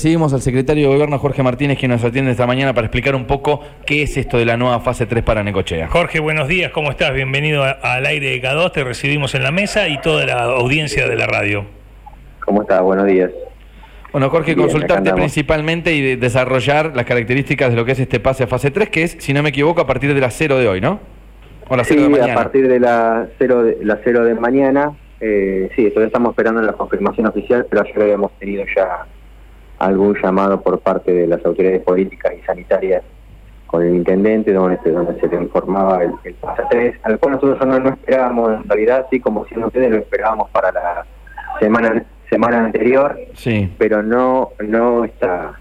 Seguimos al secretario de Gobierno Jorge Martínez que nos atiende esta mañana para explicar un poco qué es esto de la nueva fase 3 para Necochea. Jorge, buenos días, ¿cómo estás? Bienvenido a- al aire de K2, te recibimos en la mesa y toda la audiencia de la radio. ¿Cómo está? Buenos días. Bueno, Jorge, Bien, consultarte principalmente y de- desarrollar las características de lo que es este pase a fase 3, que es, si no me equivoco, a partir de las 0 de hoy, ¿no? O las 0 Sí, de a mañana. partir de las 0 de, las cero de mañana, eh, sí, todavía estamos esperando la confirmación oficial, pero ayer habíamos tenido ya algún llamado por parte de las autoridades políticas y sanitarias con el intendente, donde, se- donde se le informaba el, el pase 3, al cual nosotros no, no esperábamos, en realidad, sí, como si ustedes lo esperábamos para la semana semana anterior, Sí. pero no no está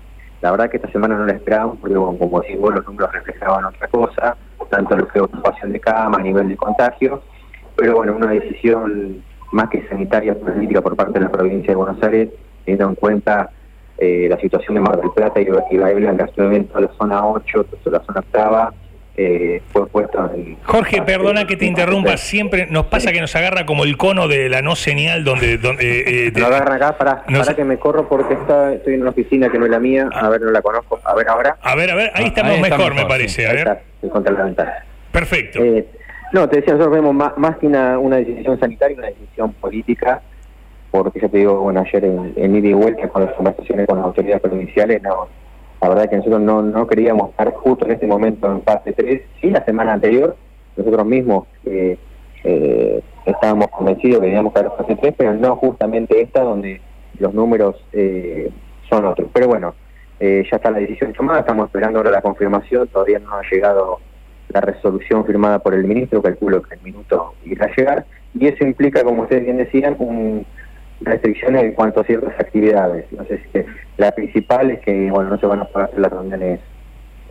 la verdad que esta semana no la esperábamos porque bueno, como decís vos los números reflejaban otra cosa tanto lo que ocupación de cama a nivel de contagio pero bueno una decisión más que sanitaria política por parte de la provincia de Buenos Aires teniendo en cuenta eh, la situación de Mar del Plata y, en este momento la zona 8 toda la zona octava eh, fue puesto en Jorge, perdona que te interrumpa, siempre nos pasa que nos agarra como el cono de la no señal donde... donde eh, Me lo agarran acá para, No para que me corro porque está, estoy en una oficina que no es la mía. A ver, no la conozco. A ver ahora. A ver, a ver, ahí Ah, estamos ahí mejor, me parece, a ver. está, estoy contra la ventana. Perfecto. Eh, no, te decía, nosotros vemos más, más que una, una decisión sanitaria, una decisión política, porque ya te digo, bueno, ayer en, en ida y vuelta con las conversaciones con las autoridades provinciales, la verdad que nosotros no, no queríamos estar justo en este momento en fase 3, sí la semana anterior, nosotros mismos eh, eh, estábamos convencidos que teníamos que haber fase 3, pero no justamente esta donde los números eh, son otros. Pero bueno, ya está la decisión tomada, estamos esperando ahora la confirmación, todavía no ha llegado la resolución firmada por el ministro, calculo que el minuto irá a llegar, y eso implica, como ustedes bien decían, un, restricciones en cuanto a ciertas actividades. No sé si la principal es que bueno no se van a poder hacer las reuniones,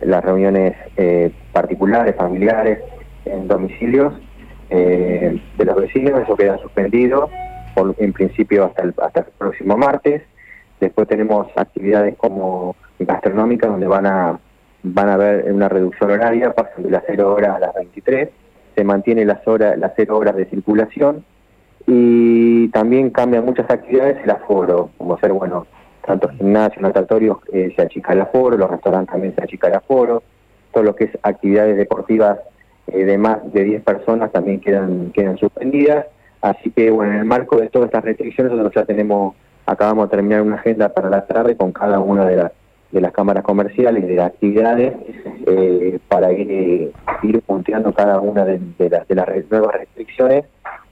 las reuniones eh, particulares, familiares, en domicilios eh, de los vecinos, eso queda suspendido en principio hasta el, hasta el próximo martes. Después tenemos actividades como gastronómicas donde van a van a haber una reducción horaria, pasan de las 0 horas a las 23, se mantiene las horas las 0 horas de circulación y también cambian muchas actividades el aforo, como ser, bueno, tanto gimnasios, natatorios, eh, se achica el aforo, los restaurantes también se achica el aforo, todo lo que es actividades deportivas eh, de más de 10 personas también quedan, quedan suspendidas, así que, bueno, en el marco de todas estas restricciones nosotros ya tenemos, acabamos de terminar una agenda para la tarde con cada una de las de las cámaras comerciales y de las actividades eh, para ir, eh, ir punteando cada una de, de las, de las nuevas restricciones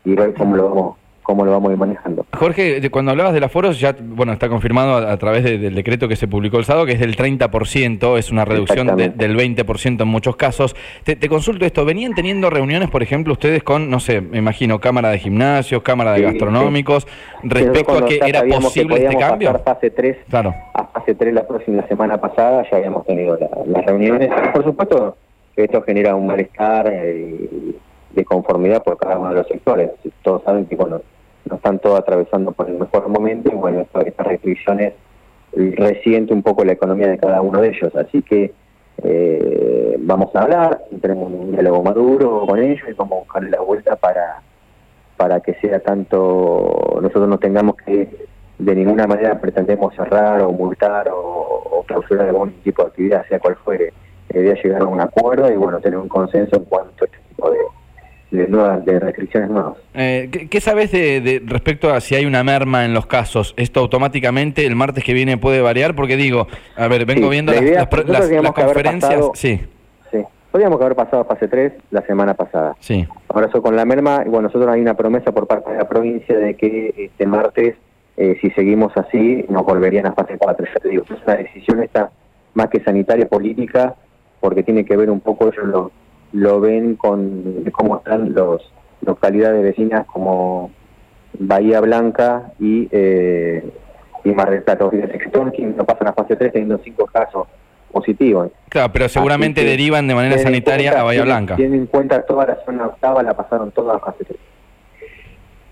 y ver cómo lo vamos cómo lo vamos a ir manejando. Jorge, cuando hablabas del aforo, ya, bueno, está confirmado a, a través de- del decreto que se publicó el sábado, que es del 30%, es una reducción de- del 20% en muchos casos. Te, te consulto esto, ¿venían teniendo reuniones, por ejemplo, ustedes con, no sé, me imagino, cámara de gimnasios, cámara de Sí, gastronómicos, Nosotros respecto a que era sabíamos que posible este cambio? pasar fase 3 Claro. a fase 3 la próxima semana pasada, ya habíamos tenido la- las reuniones. Por supuesto esto genera un malestar eh, de conformidad por cada uno de los sectores. Todos saben que, bueno, no están todos atravesando por el mejor momento y, bueno, estas restricciones resiente un poco la economía de cada uno de ellos. Así que eh, vamos a hablar, tenemos un diálogo maduro con ellos y vamos a buscarle la vuelta para para que sea tanto nosotros no tengamos que de ninguna manera pretendemos cerrar o multar o, o clausurar algún tipo de actividad, sea cual fuere. La idea es llegar a un acuerdo y bueno tener un consenso en cuanto a este tipo de, de nuevas de restricciones nuevas. Eh, ¿qué, qué sabes de, de- respecto a si hay una merma en los casos? ¿Esto automáticamente el martes que viene puede variar? Porque digo, a ver, vengo Sí, viendo la las, idea- conferencias. pasado- Sí, Sí, podríamos haber pasado a fase 3 la semana pasada. sí. Ahora eso con la merma, y bueno, nosotros hay una promesa por parte de la provincia de que este martes, eh, si seguimos así, nos volverían a fase 4. Ya te digo, es una decisión esta más que sanitaria, política, porque tiene que ver un poco, ellos lo, lo ven con cómo están los localidades vecinas como Bahía Blanca y, eh, y Mar del Plata. Que Tonkin no pasan a fase 3 teniendo cinco casos positivos. Claro, pero seguramente que derivan de manera sanitaria cuenta- a Bahía Blanca. Tienen en cuenta toda la zona octava, la pasaron toda a fase 3.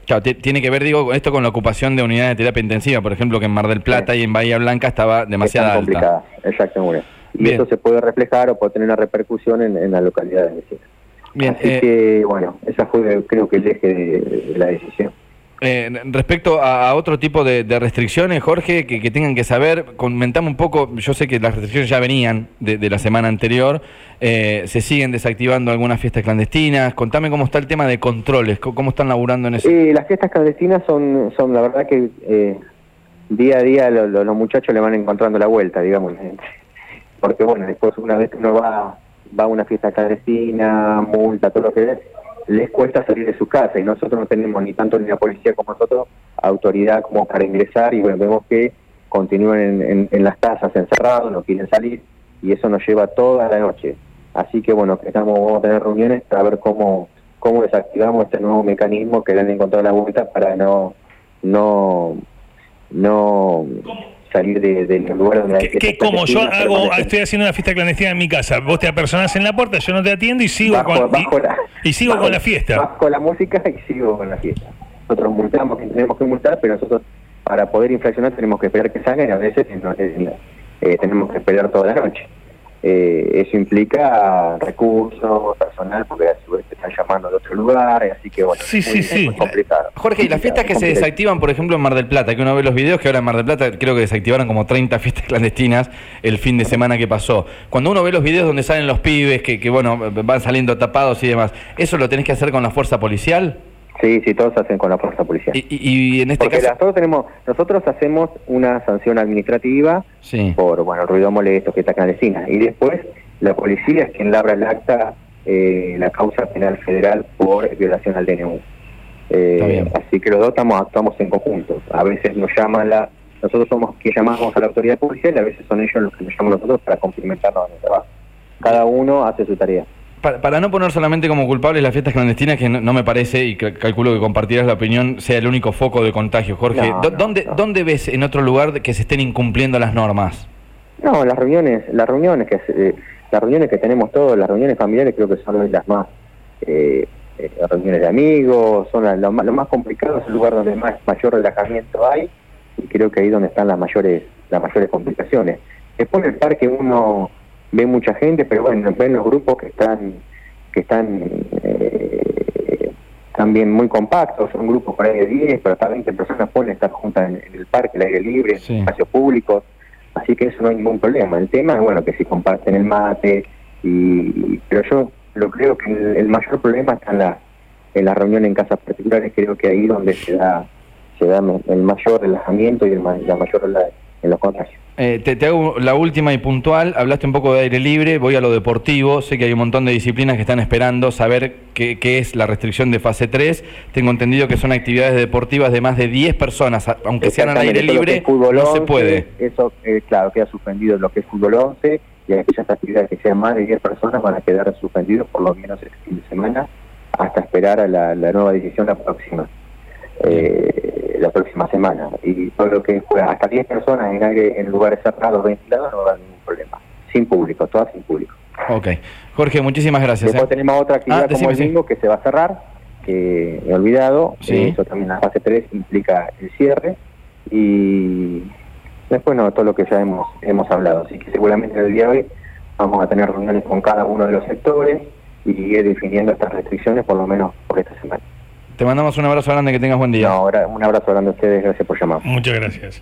Claro, ti- tiene que ver, digo, esto con la ocupación de unidades de terapia intensiva, por ejemplo, que en Mar del Plata Sí. y en Bahía Blanca estaba demasiado alta. complicadas, exactamente. Y Bien. eso se puede reflejar o puede tener una repercusión en, en la localidad de. Bien, Así eh, que, bueno, esa fue creo que el eje de, de la decisión. Eh, respecto a, otro tipo de, restricciones, Jorge, que, tengan que saber, comentame un poco, yo sé que las restricciones ya venían de, la semana anterior, eh, se siguen desactivando algunas fiestas clandestinas, contame cómo está el tema de controles, cómo, están laburando en eso. Eh, las fiestas clandestinas son, son la verdad que eh, día a día los muchachos le van encontrando la vuelta, digamos, porque bueno, después una vez que uno va, va a una fiesta clandestina, multa, todo lo que es les cuesta salir de su casa y nosotros no tenemos ni tanto ni la policía como nosotros autoridad como para ingresar y bueno, vemos que continúan en, las casas encerrados, no quieren salir y eso nos lleva toda la noche. Así que bueno, estamos, vamos a tener reuniones para ver cómo, cómo desactivamos este nuevo mecanismo que le han encontrado la vuelta para no, no, no salir de, del lugar donde ¿Qué, como yo hago, estoy haciendo una fiesta clandestina en mi casa, vos te apersonas en la puerta, yo no te atiendo y sigo con la, y, sigo con la fiesta. Bajo la música y sigo con la fiesta. Nosotros multamos que tenemos que multar, pero nosotros para poder infraccionar tenemos que esperar que salga y a veces eh, tenemos que esperar toda la noche. Eh, eso implica recursos, personal, porque a su vez te están llamando de otro lugar, así que bueno, sí, sí, sí. complicado. Jorge, y las fiestas que se desactivan, por ejemplo, en Mar del Plata, que uno ve los videos que ahora en Mar del Plata creo que desactivaron como 30 fiestas clandestinas el fin de semana que pasó. Cuando uno ve los videos donde salen los pibes, que, que bueno, van saliendo tapados y demás, ¿eso lo tenés que hacer con la fuerza policial? Sí, sí, todos hacen con la fuerza policial. Y, en este caso... Nosotros, tenemos, nosotros hacemos una sanción administrativa por, bueno, ruido molesto, que está clandestina. Y después la policía es quien labra el acta, eh, la causa penal federal por violación al DNU. Eh, así que los dos estamos, actuamos en conjunto. A veces nos llaman la... Nosotros somos quien llamamos a la autoridad policial y a veces son ellos los que nos llaman a nosotros para complementarnos en el trabajo. Cada uno hace su tarea para, no poner solamente como culpables las fiestas clandestinas, que no, me parece, y calculo que compartirás la opinión, sea el único foco de contagio. Jorge, ¿dónde, ¿dónde ves en otro lugar que se estén incumpliendo las normas? No, las reuniones, las reuniones que eh, las reuniones que tenemos todos, las reuniones familiares creo que son las más eh, eh reuniones de amigos, son lo, más, lo más complicado, es el lugar donde más mayor relajamiento hay y creo que ahí donde están las mayores las mayores complicaciones. Después en el parque uno ve mucha gente, pero bueno, ven los grupos que están que están eh, también muy compactos, son grupos por ahí de 10, pero hasta 20 personas pueden estar juntas en, el parque, el aire libre, en espacios públicos, así que eso no hay ningún problema. El tema es bueno que si comparten el mate, y pero yo lo creo que el, mayor problema está en la, en la reunión en casas particulares, creo que ahí donde se da se da el mayor relajamiento y el, la mayor en los contagios. Eh, te, hago la última y puntual, hablaste un poco de aire libre, voy a lo deportivo, sé que hay un montón de disciplinas que están esperando saber qué, es la restricción de fase 3, tengo entendido que son actividades deportivas de más de 10 personas, aunque sean al aire libre, no se puede. Eso, eh, claro, queda suspendido lo que es fútbol 11 y aquellas actividades que sean más de 10 personas van a quedar suspendidos por lo menos el fin de semana hasta esperar a la, nueva decisión la próxima. Eh, la próxima semana. Y todo lo que fue hasta 10 personas en aire en lugares cerrados, ventilados, no va a haber ningún problema. Sin público, todas sin público. Ok. Jorge, muchísimas gracias. Después ¿eh? tenemos otra actividad ah, como el bingo que se va a cerrar, que he olvidado. Eso también la fase 3 implica el cierre. Y después no, todo lo que ya hemos, hemos hablado. Así que seguramente en el día de hoy vamos a tener reuniones con cada uno de los sectores y ir definiendo estas restricciones por lo menos por esta semana. Te mandamos un abrazo grande, que tengas buen día. un abrazo grande a ustedes, gracias por llamar. Muchas gracias.